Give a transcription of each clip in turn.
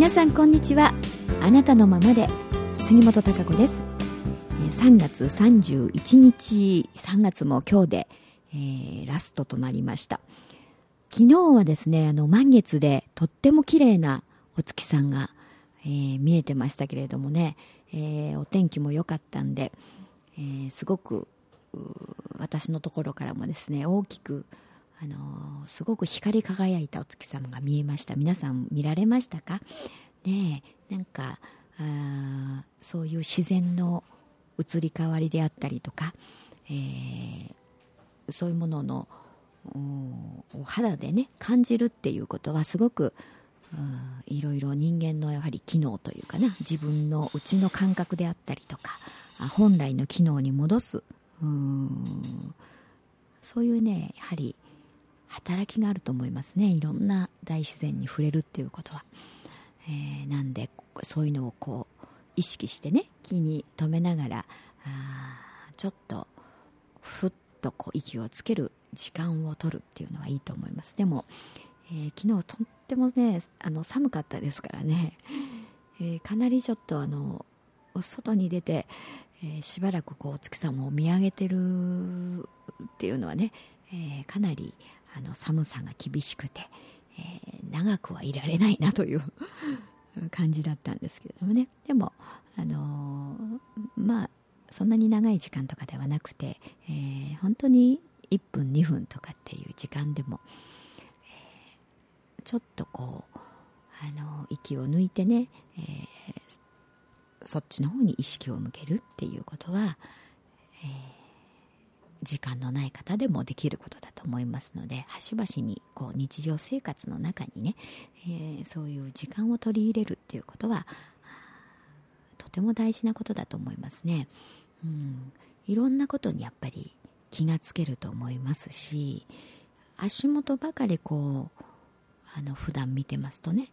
皆さんこんにちは。あなたのままで杉本孝子です。3月31日3月も今日で、えー、ラストとなりました。昨日はですねあの満月でとっても綺麗なお月さんが、えー、見えてましたけれどもね、えー、お天気も良かったんで、えー、すごく私のところからもですね大きくあのすごく光り輝いたお月様が見えました。皆さん見られましたか？ねなんかあそういう自然の移り変わりであったりとか、えー、そういうもののお肌でね感じるっていうことはすごくいろいろ人間のやはり機能というかな自分の内の感覚であったりとか本来の機能に戻す。そういうねやはり働きがあると思いますね。いろんな大自然に触れるっていうことは、えー、なんでそういうのをこう意識してね気に留めながらあちょっとふっとこう息をつける時間を取るっていうのはいいと思います。でも、えー、昨日とってもねあの寒かったですからね、えー、かなりちょっとあの外に出て、えー、しばらくこうお月様を見上げてるっていうのはね、えかなりあの寒さが厳しくて、えー、長くはいられないなという 感じだったんですけれどもね。でも、あのー、まあそんなに長い時間とかではなくて、えー、本当に1分2分とかっていう時間でも、えー、ちょっとこう、あの息を抜いてね、えー、そっちの方に意識を向けるっていうことは、えー時間のない方でもできることだと思いますので端々にこう日常生活の中にね、えー、そういう時間を取り入れるっていうことはとても大事なことだと思いますね、うん、いろんなことにやっぱり気がつけると思いますし足元ばかりこうあの普段見てますとね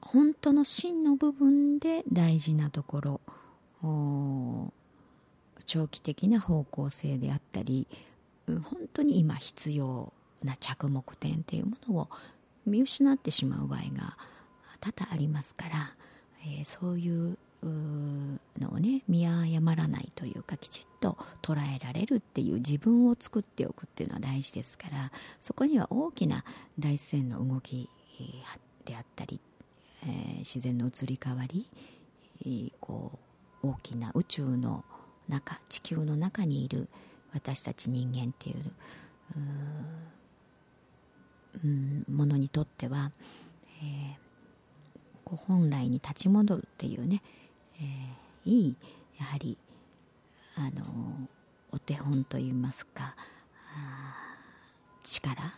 本当の芯の部分で大事なところ長期的な方向性であったり本当に今必要な着目点っていうものを見失ってしまう場合が多々ありますから、えー、そういうのをね見誤らないというかきちっと捉えられるっていう自分を作っておくっていうのは大事ですからそこには大きな大自然の動きであったり、えー、自然の移り変わりこう大きな宇宙の中地球の中にいる私たち人間っていううんものにとっては、えー、こう本来に立ち戻るっていうね、えー、いいやはりあのお手本といいますか力、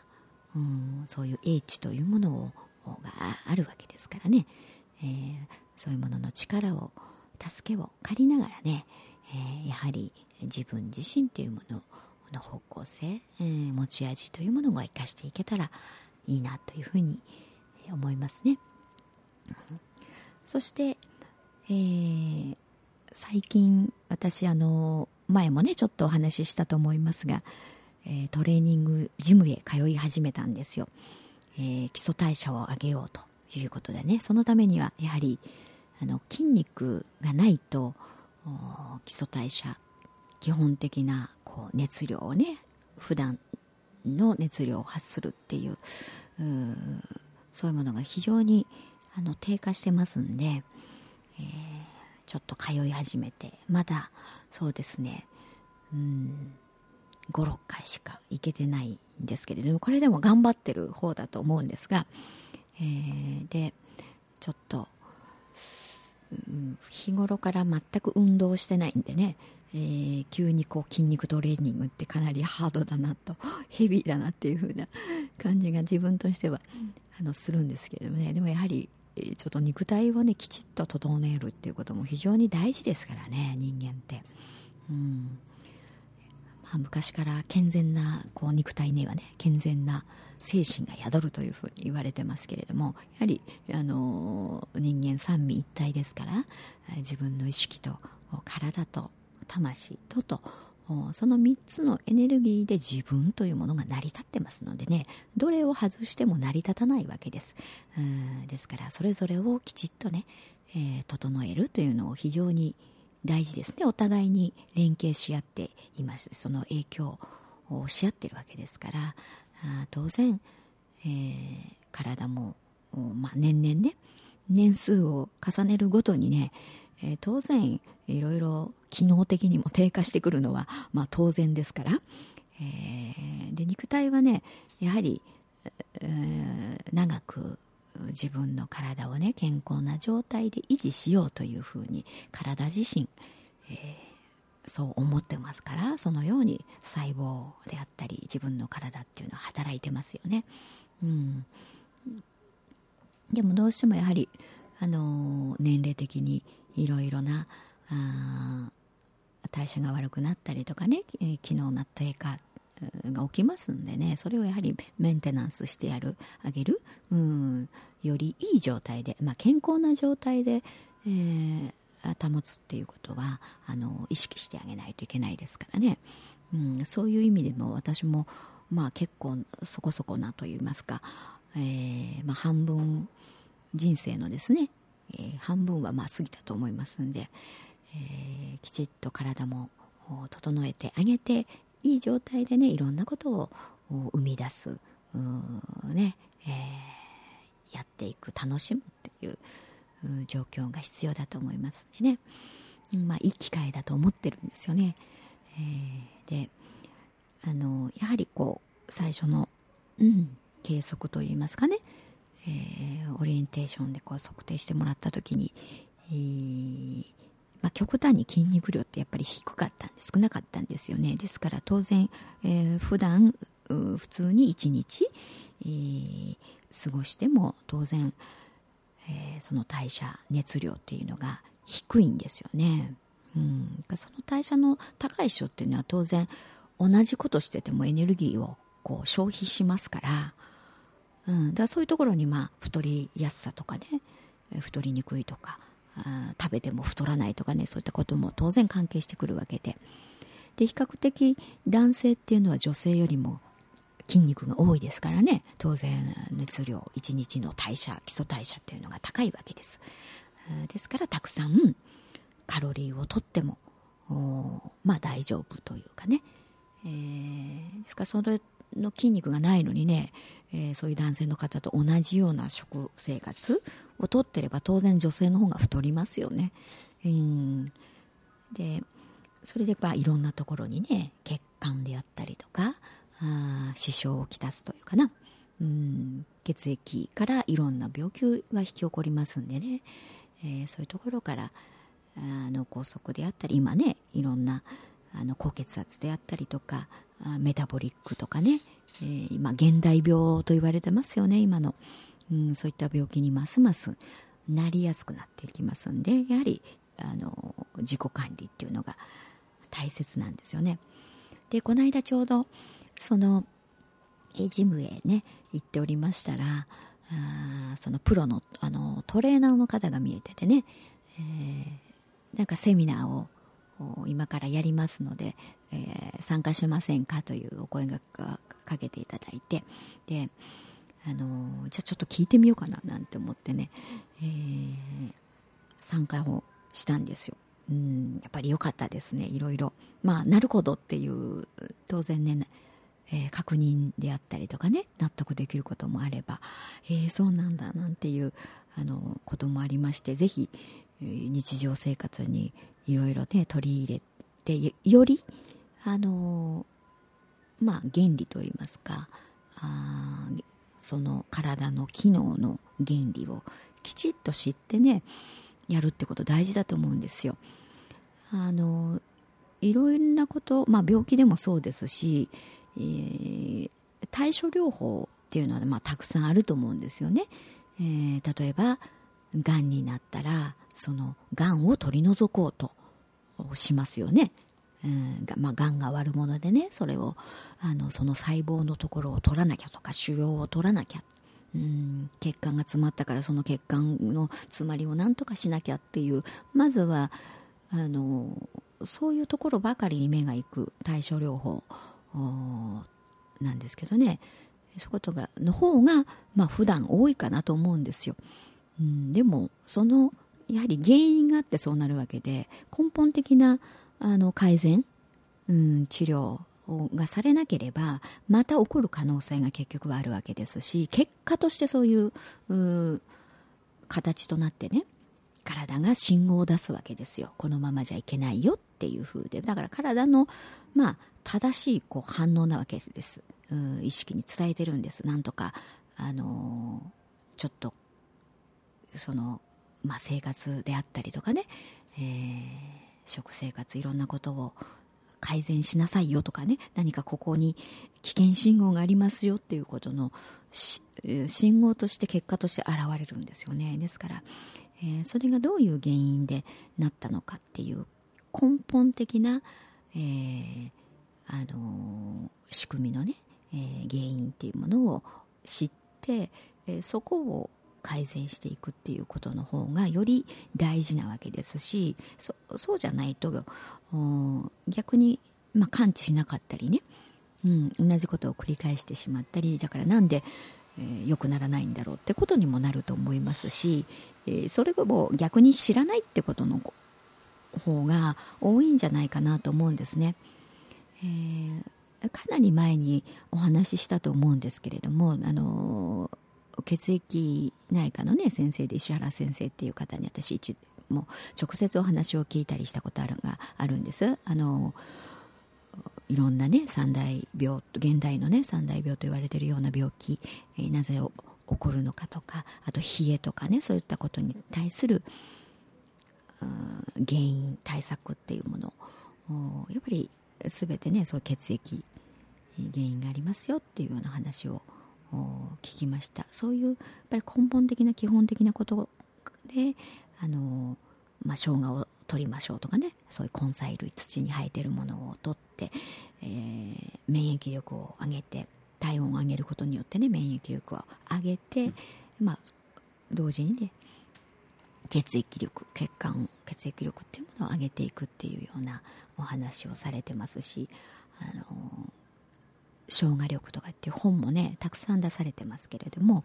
うん、そういう英知というものをがあるわけですからね、えー、そういうものの力を助けを借りながらね、え、やはり自分自身というものの方向性、え、持ち味というものを生かしていけたらいいなというふうに思いますね。そして、えー、最近私あの前もねちょっとお話ししたと思いますが、えー、トレーニングジムへ通い始めたんですよ、えー、基礎代謝を上げようということでねそのためにはやはりあの筋肉がないと基礎代謝基本的なこう熱量をね普段の熱量を発するっていうそういうものが非常にあの低下してますんで、えー、ちょっと通い始めてまだそうですねうん56回しか行けてないんですけれどもこれでも頑張ってる方だと思うんですが、えー、でちょっと日頃から全く運動してないんでね、えー、急にこう筋肉トレーニングってかなりハードだなと ヘビーだなっていう風な感じが自分としてはあのするんですけれどもね。でもやはりちょっと肉体をねきちっと整えるっていうことも非常に大事ですからね人間って。うん。まあ、昔から健全なこう肉体にはね健全な精神が宿るというふうに言われてますけれどもやはりあの人間三位一体ですから自分の意識と体と魂ととその3つのエネルギーで自分というものが成り立ってますのでねどれを外しても成り立たないわけです。ですからそれぞれをきちっとね、えー、整えるというのを非常に大事ですね。お互いに連携し合っています。その影響をし合ってるわけですから当然、えー、体も、まあ、年々ね年数を重ねるごとにね、えー、当然いろいろ機能的にも低下してくるのは、まあ、当然ですから、えー、で肉体はねやはり、えー、長く自分の体をね健康な状態で維持しようというふうに体自身、えー、そう思ってますからそのように細胞であったり自分の体っていうのは働いてますよね。うん、でもどうしてもやはり、あのー、年齢的にいろいろなあ代謝が悪くなったりとかね、え、機能の低下が起きますんでねそれをやはりメンテナンスしてやるあげる、うん、よりいい状態で、まあ、健康な状態で、えー、保つっていうことはあの意識してあげないといけないですからね、うん、そういう意味でも私も、まあ、結構そこそこなと言いますか、えーまあ、半分人生のですね、えー、半分はまあ過ぎたと思いますんで、えー、きちっと体も整えてあげていい状態でねいろんなことを生み出すね、えー、やっていく楽しむっていう状況が必要だと思いますんでね、まあ、いい機会だと思ってるんですよね。えー、であのやはりこう最初の、うん、計測といいますかね、えー、オリエンテーションでこう測定してもらった時に、えー、まあ、極端に筋肉量ってやっぱり低かったんで少なかったんですよね。ですから当然、えー、普段普通に1日、えー、過ごしても当然、えー、その代謝熱量っていうのが低いんですよね、うん、その代謝の高い人っていうのは当然同じことしててもエネルギーをこう消費しますから、うん、だからそういうところにまあ太りやすさとかね太りにくいとか食べても太らないとかねそういったことも当然関係してくるわけで。で比較的男性っていうのは女性よりも筋肉が多いですからね。当然熱量1日の代謝基礎代謝っていうのが高いわけです。ですからたくさんカロリーをとってもまあ大丈夫というかね、えー、ですからそれの筋肉がないのにね、えー、そういう男性の方と同じような食生活をとってれば当然女性の方が太りますよね。うん、でそれでまあいろんなところにね血管であったりとか支障をきたすというかな、うん、血液からいろんな病気が引き起こりますんでね、えー、そういうところからあの梗塞であったり今ねいろんなあの高血圧であったりとかメタボリックとかね、えー、今現代病と言われてますよね今の、うん、そういった病気にますますなりやすくなっていきますんでやはりあの自己管理っていうのが大切なんですよね。でこの間ちょうどそのジムへね行っておりましたらあそのプロのあのトレーナーの方が見えててね、えー、なんかセミナーを今からやりますので、えー、参加しませんかというお声がかけていただいてで、あのー、じゃあちょっと聞いてみようかななんて思ってね、えー、参加をしたんですよ。うんやっぱり良かったですねいろいろまあなるほどっていう当然ねえー、確認であったりとかね納得できることもあれば、えー、そうなんだなんていうあのこともありましてぜひ、日常生活にいろいろね取り入れてよりあのまあ原理といいますかあその体の機能の原理をきちっと知ってねやるってこと大事だと思うんですよ。あのいろんなこと、まあ、病気でもそうですし、えー、対処療法っていうのは、まあ、たくさんあると思うんですよね。えー、例えばがんになったらそのがんを取り除こうとしますよね。うんまあ、がんが悪者でねそれをあのその細胞のところを取らなきゃとか腫瘍を取らなきゃうん血管が詰まったからその血管の詰まりをなんとかしなきゃっていうまずはあのそういうところばかりに目がいく対症療法なんですけどね。そういうことがの方が、まあ普段多いかなと思うんですよ。うん、でもそのやはり原因があってそうなるわけで根本的なあの改善、うん、治療がされなければまた起こる可能性が結局はあるわけですし結果としてそういう形となってね体が信号を出すわけですよ。このままじゃいけないよっていう風で。だから体の、まあ、正しいこう反応なわけです。うん意識に伝えてるんです。なんとか、あのー、ちょっとその、まあ、生活であったりとかね、えー、食生活いろんなことを改善しなさいよとかね。何かここに危険信号がありますよっていうことの信号として結果として現れるんですよね。ですから、えー、それがどういう原因でなったのかっていう根本的な、えー、あの、仕組みのね、えー、原因っていうものを知って、えそこを改善していくっていうことの方がより大事なわけですしそうじゃないと逆に、まあ、感知しなかったりね、うん、同じことを繰り返してしまったりだからなんで良、えー、くならないんだろうってことにもなると思いますし、えー、それを逆に知らないってことの方が多いんじゃないかなと思うんですね。えー、かなり前にお話ししたと思うんですけれども、あの血液内科のね先生で石原先生っていう方に私一も直接お話を聞いたりしたことあるがあるんです。あのいろんなね三大病現代のね三大病と言われているような病気、えー、なぜ起こるのかとかあと冷えとかねそういったことに対する原因対策っていうものやっぱり全てねそう血液原因がありますよっていうような話を聞きました。そういうやっぱり根本的な基本的なことであの、まあ、生姜を取りましょうとかねそういう根菜類土に生えてるものを取って、えー、免疫力を上げて体温を上げることによってね免疫力を上げて、まあ、同時にね血液力血管血液力っていうものを上げていくっていうようなお話をされてますしあの生姜力とかっていう本もねたくさん出されてますけれども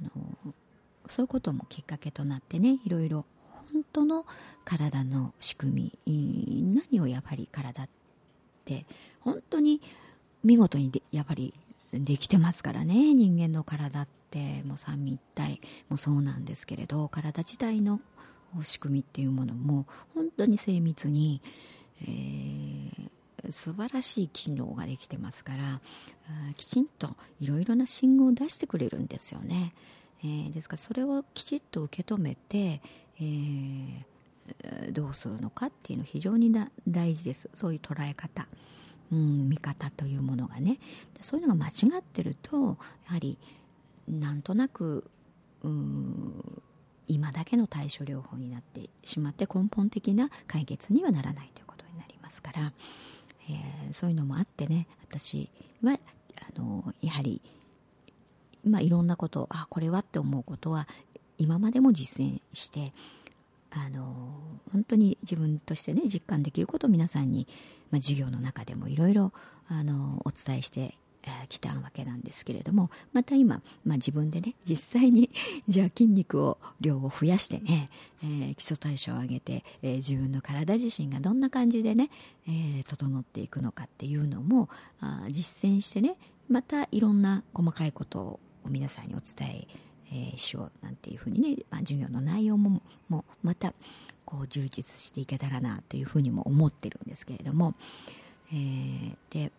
あのそういうこともきっかけとなってねいろいろ本当の体の仕組み何をやっぱり体って本当に見事にやっぱりできてますからね人間の体って。てもう三位一体もそうなんですけれど体自体の仕組みっていうものも本当に精密に、えー、素晴らしい機能ができてますからきちんといろいろな信号を出してくれるんですよね、えー、ですからそれをきちっと受け止めて、えー、どうするのかっていうの非常に大事です。そういう捉え方、うん、見方というものがね。そういうのが間違ってるとやはりなんとなくうん今だけの対処療法になってしまって根本的な解決にはならないということになりますから、えー、そういうのもあってね私はあのやはり、まあ、いろんなことあこれはって思うことは今までも実践してあの本当に自分としてね実感できることを皆さんに、まあ、授業の中でもいろいろお伝えしてきたわけなんですけれどもまた今、まあ、自分でね実際に じゃあ筋肉を量を増やしてね、えー、基礎代謝を上げて、えー、自分の体自身がどんな感じでね、えー、整っていくのかっていうのもあ実践してねまたいろんな細かいことを皆さんにお伝ええー、しようなんていうふうにね、まあ、授業の内容ももまたこう充実していけたらなというふうにも思ってるんですけれども、えー、で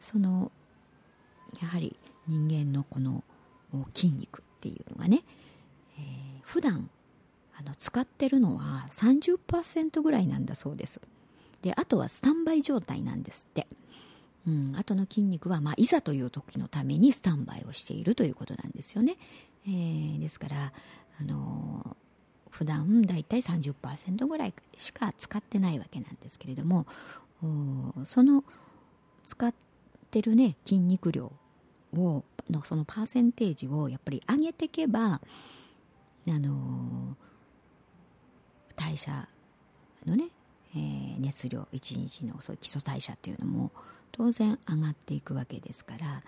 そのやはり人間のこの筋肉っていうのがね、えー、普段あの使ってるのは30%ぐらいなんだそうです。であとはスタンバイ状態なんですって、うん、あとの筋肉は、まあ、いざという時のためにスタンバイをしているということなんですよね、えー、ですから、あのー、普段だいたい30%ぐらいしか使ってないわけなんですけれどもその使ってるね筋肉量をのそのパーセンテージをやっぱり上げていけばあの代謝のね、えー、熱量1日のそういう基礎代謝っていうのも当然上がっていくわけですから、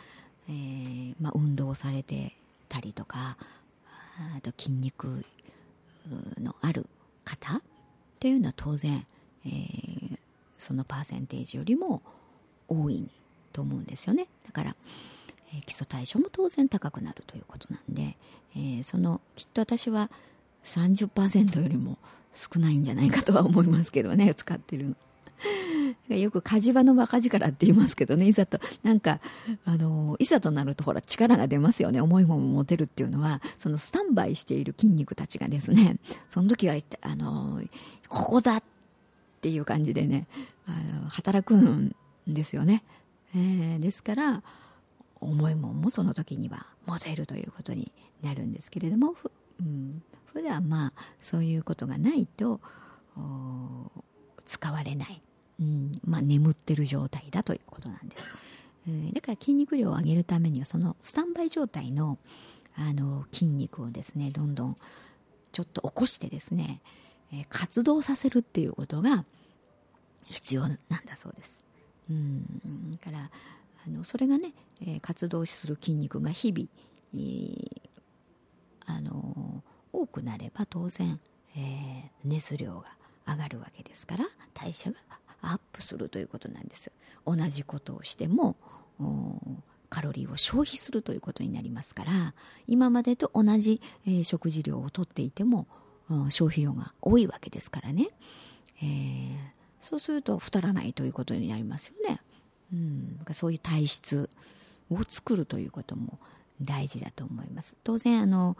えーまあ、運動されてたりとかあと筋肉のある方っていうのは当然、えー、そのパーセンテージよりも多い。にと思うんですよねだから、えー、基礎代謝も当然高くなるということなんで、えー、そのきっと私は30%よりも少ないんじゃないかとは思いますけどね 使ってるの。よく火事場の馬鹿力って言いますけどねいざとなんかあのいざとなるとほら力が出ますよね重いもの持てるっていうのはそのスタンバイしている筋肉たちがですねその時はあのここだっていう感じでねあの働くんですよね、えー、ですから重いもんもその時には持てるということになるんですけれどもふ、うん、普段まあそういうことがないと使われない、うんまあ、眠ってる状態だということなんです、えー、だから筋肉量を上げるためにはそのスタンバイ状態のあの筋肉をですねどんどんちょっと起こしてですね、活動させるっていうことが必要なんだそうです。うん、だからあのそれがね、えー、活動する筋肉が日々、えー、あの多くなれば当然、えー、熱量が上がるわけですから代謝がアップするということなんです同じことをしてもカロリーを消費するということになりますから今までと同じ、えー、食事量をとっていても消費量が多いわけですからね、えー、そうすると太らないということになりますよね、うん、そういう体質を作るということも大事だと思います。当然あの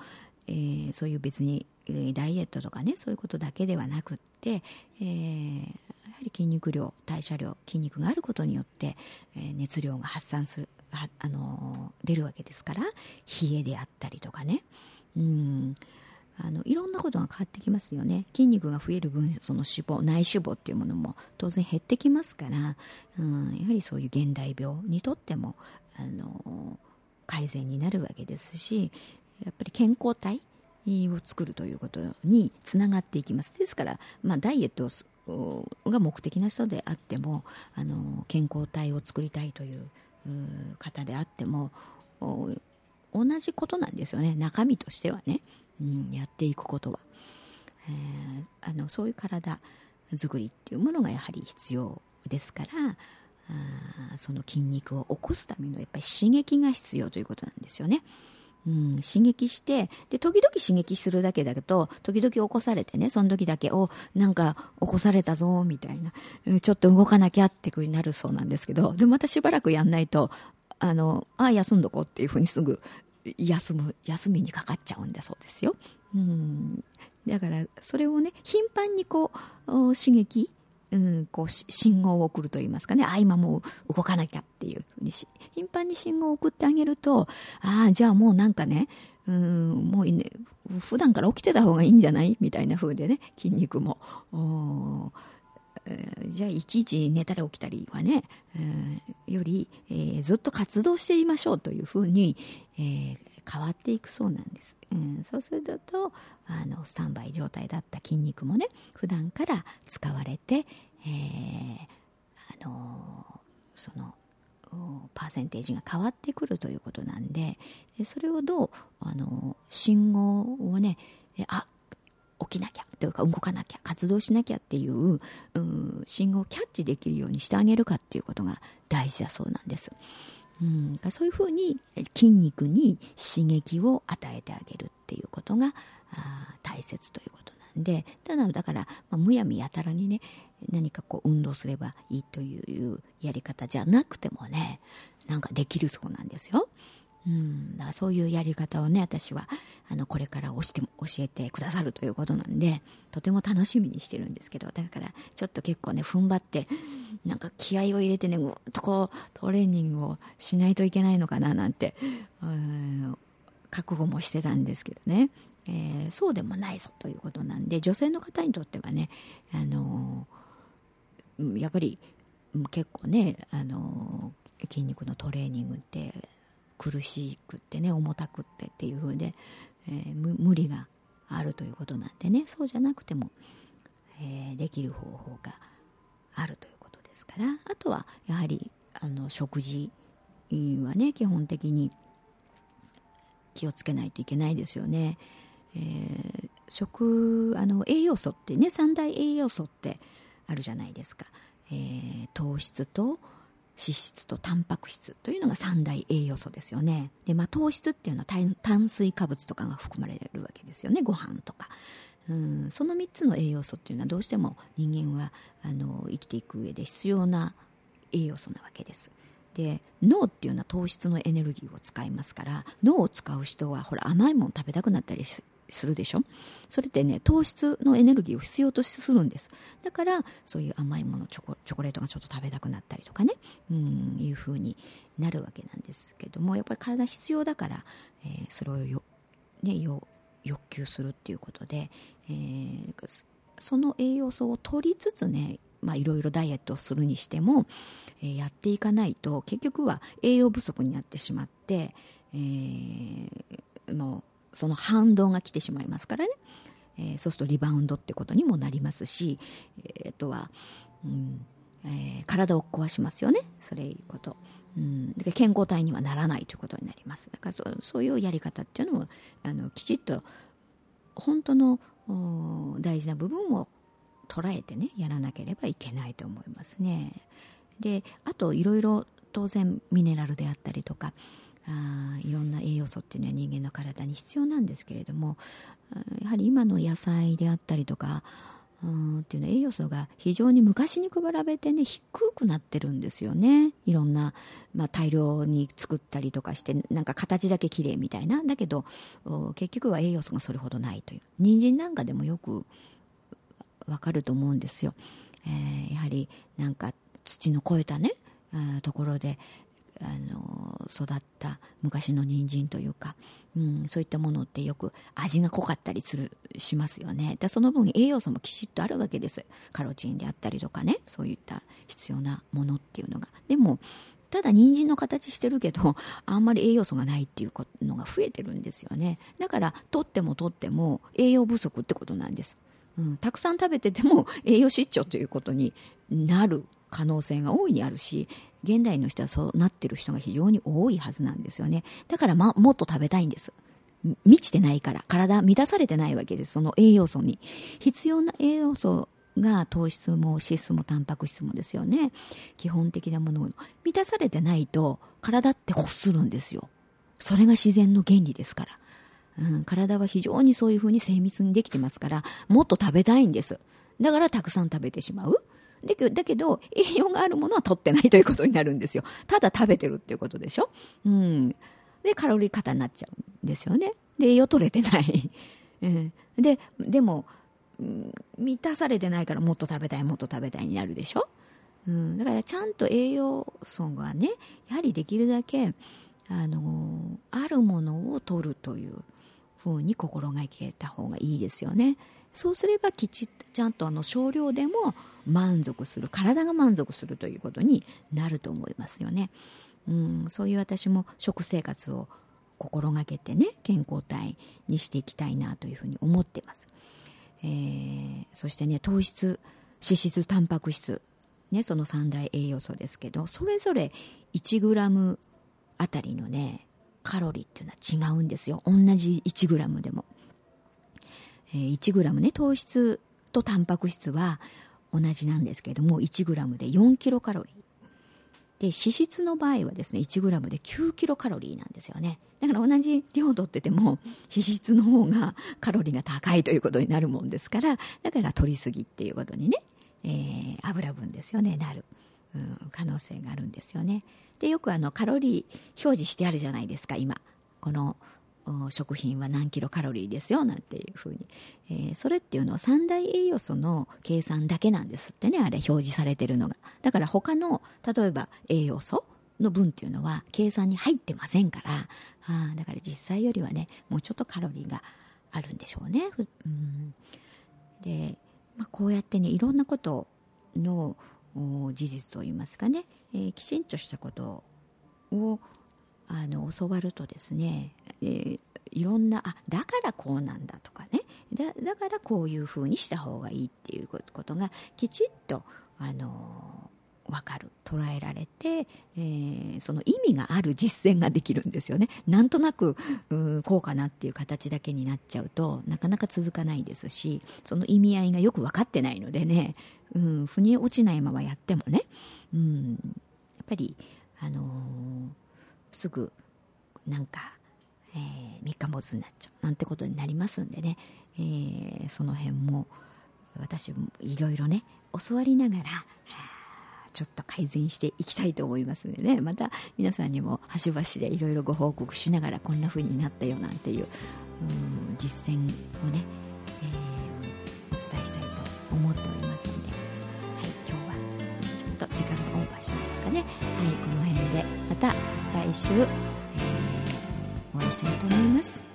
えー、そういう別に、えー、ダイエットとかねそういうことだけではなくって、えー、やはり筋肉量代謝量筋肉があることによって、えー、熱量が発散するはあの出るわけですから冷えであったりとかね。うん。あのいろんなことが変わってきますよね。筋肉が増える分その脂肪内脂肪っていうものも当然減ってきますから、うん、やはりそういう現代病にとってもあの改善になるわけですしやっぱり健康体を作るということにつながっていきます。ですから、まあ、ダイエットが目的な人であってもあの健康体を作りたいという方であっても同じことなんですよね。中身としてはね、うん、やっていくことは、えー、あのそういう体作りっていうものがやはり必要ですからあその筋肉を起こすためのやっぱり刺激が必要ということなんですよね。うん、刺激してで時々刺激するだけだけど時々起こされてねその時だけおなんか起こされたぞみたいなちょっと動かなきゃってふうになるそうなんですけどでまたしばらくやんないとあのあ休んどこうっていうふうにすぐ休む休みにかかっちゃうんだそうですよ。うん。だからそれをね頻繁にこう刺激うん、こう信号を送るといいますかね。あ今もう動かなきゃっていうふうにし頻繁に信号を送ってあげるとああじゃあもうなんかねうんもうね普段から起きてた方がいいんじゃない？みたいな風でね筋肉も、じゃあいちいち寝たり起きたりはね、より、えー、ずっと活動していましょうというふうに、えー、変わっていくそうなんです、うん、そうするとあのスタンバイ状態だった筋肉もね普段から使われて、えー、あのそのパーセンテージが変わってくるということなんでそれをどうあの信号をねあ起きなきゃというか動かなきゃ活動しなきゃっていう、う、信号をキャッチできるようにしてあげるかっていうことが大事だそうなんです。うん、そういうふうに筋肉に刺激を与えてあげるっていうことがあ大切ということなんでただだから、まあ、むやみやたらにね何かこう運動すればいいというやり方じゃなくてもねなんかできるそうなんですよ。うん、だからそういうやり方をね私はあのこれから教えてくださるということなんでとても楽しみにしてるんですけどだからちょっと結構ね踏ん張ってなんか気合を入れてねぐっとこうトレーニングをしないといけないのかななんてうん覚悟もしてたんですけどね、えー、そうでもないぞということなんで女性の方にとってはねあのやっぱり結構ねあの筋肉のトレーニングって苦しくってね重たくってっていう風で、えー、無理があるということなんでね。そうじゃなくても、えー、できる方法があるということですから。あとはやはりあの食事はね基本的に気をつけないといけないですよね。えー、食あの栄養素ってね三大栄養素ってあるじゃないですか、えー、糖質と脂質とタンパク質というのが三大栄養素ですよね。で、まあ、糖質っていうのは炭水化物とかが含まれるわけですよね。ご飯とか。うんその3つの栄養素っていうのはどうしても人間はあの生きていく上で必要な栄養素なわけです。で脳っていうのは糖質のエネルギーを使いますから脳を使う人はほら甘いもの食べたくなったりするでしょ？それってね糖質のエネルギーを必要とするんです。だからそういう甘いものチョコチョコレートがちょっと食べたくなったりとかね。うんいうふうになるわけなんですけどもやっぱり体必要だから、えー、それをよ、ね、よ欲求するっていうことで、えー、その栄養素を取りつつねまあ、いろいろダイエットをするにしても、えー、やっていかないと結局は栄養不足になってしまって、えー、もうその反動が来てしまいますからね、えー、そうするとリバウンドってことにもなりますし、えー、あとは、うんえー、体を壊しますよねそれいうこと。うん、健康体にはならないということになりますだからそそういうやり方っていうのもあのきちっと本当の大事な部分を捉えてねやらなければいけないと思いますね。であといろいろ当然ミネラルであったりとかあいろんな素っていうのは人間の体に必要なんですけれどもやはり今の野菜であったりとかうんっていうのは栄養素が非常に昔に比べてね低くなってるんですよね。いろんな、まあ、大量に作ったりとかしてなんか形だけ綺麗みたいな。だけど結局は栄養素がそれほどないという。人参なんかでもよくわかると思うんですよ、えー、やはりなんか土の肥えたねところであの育った昔の人参というか、うん、そういったものってよく味が濃かったりするしますよね。でその分栄養素もきちっとあるわけです。カロチンであったりとかねそういった必要なものっていうのが。でもただ人参の形してるけど あんまり栄養素がないっていうのが増えてるんですよね。だから取っても取っても栄養不足ってことなんです。うん、たくさん食べてても栄養失調ということになる可能性が大いにあるし現代の人はそうなってる人が非常に多いはずなんですよね。だから、ま、もっと食べたいんです。満ちてないから体満たされてないわけです。その栄養素に。必要な栄養素が糖質も脂質もタンパク質もですよね。基本的なものを。満たされてないと体って欲するんですよ。それが自然の原理ですから。うん、体は非常にそういうふうに精密にできてますからもっと食べたいんです。だからたくさん食べてしまう。だけど栄養があるものは取ってないということになるんですよ。ただ食べてるっていうことでしょ、うん、でカロリー過多になっちゃうんですよね。で栄養取れてない、うん、ででも、うん、満たされてないからもっと食べたいもっと食べたいになるでしょ、うん、だからちゃんと栄養素がねやはりできるだけあのあるものを取るというふうに心がけた方がいいですよね。そうすればきちっとちゃんとあの少量でも満足する体が満足するということになると思いますよね。うん、そういう私も食生活を心がけてね健康体にしていきたいなというふうに思ってます。えー、そしてね糖質脂質タンパク質ねその三大栄養素ですけどそれぞれ 1g あたりのねカロリーっていうのは違うんですよ同じ 1g でも、1g ね糖質とタンパク質は同じなんですけれども 1g で4キロカロリー。で脂質の場合はですね 1g で9キロカロリーなんですよね。だから同じ量取ってても脂質の方がカロリーが高いということになるもんですからだから取りすぎっていうことにね、えー、油分ですよねなる、うん、可能性があるんですよね。でよくあのカロリー表示してあるじゃないですか今。この食品は何キロカロリーですよなんていうふうに、えー、それっていうのは三大栄養素の計算だけなんですってね。あれ表示されてるのが。だから他の例えば栄養素の分っていうのは計算に入ってませんから。あだから実際よりはねもうちょっとカロリーがある。んでしょうね。うん。で、まあ、こうやってねいろんなことの事実といいますかね、えー、きちんとしたことをあの教わるとですね、えー、いろんなあだからこうなんだとかね。だだからこういうふうにした方がいいっていうことがきちっと、あの分かる。捉えられて、えー、その意味がある実践ができるんですよね。なんとなくうこうかなっていう形だけになっちゃうとなかなか続かないですしその意味合いがよく分かってないのでね、うん、腑に落ちないままやってもね、うん、やっぱり、あのー、すぐなんか、えー、三日坊主になっちゃうなんてことになりますんでね、えー、その辺も私もいろいろね教わりながらちょっと改善していきたいと思いますのでね。また皆さんにも端々でいろいろご報告しながらこんな風になったよなんていうう実践をね、えー、お伝えしたいと思っておりますので、はい、今日はちょっと時間がオーバーしましたかね、はい、この辺でまた来週、えー、お会いしたいと思います。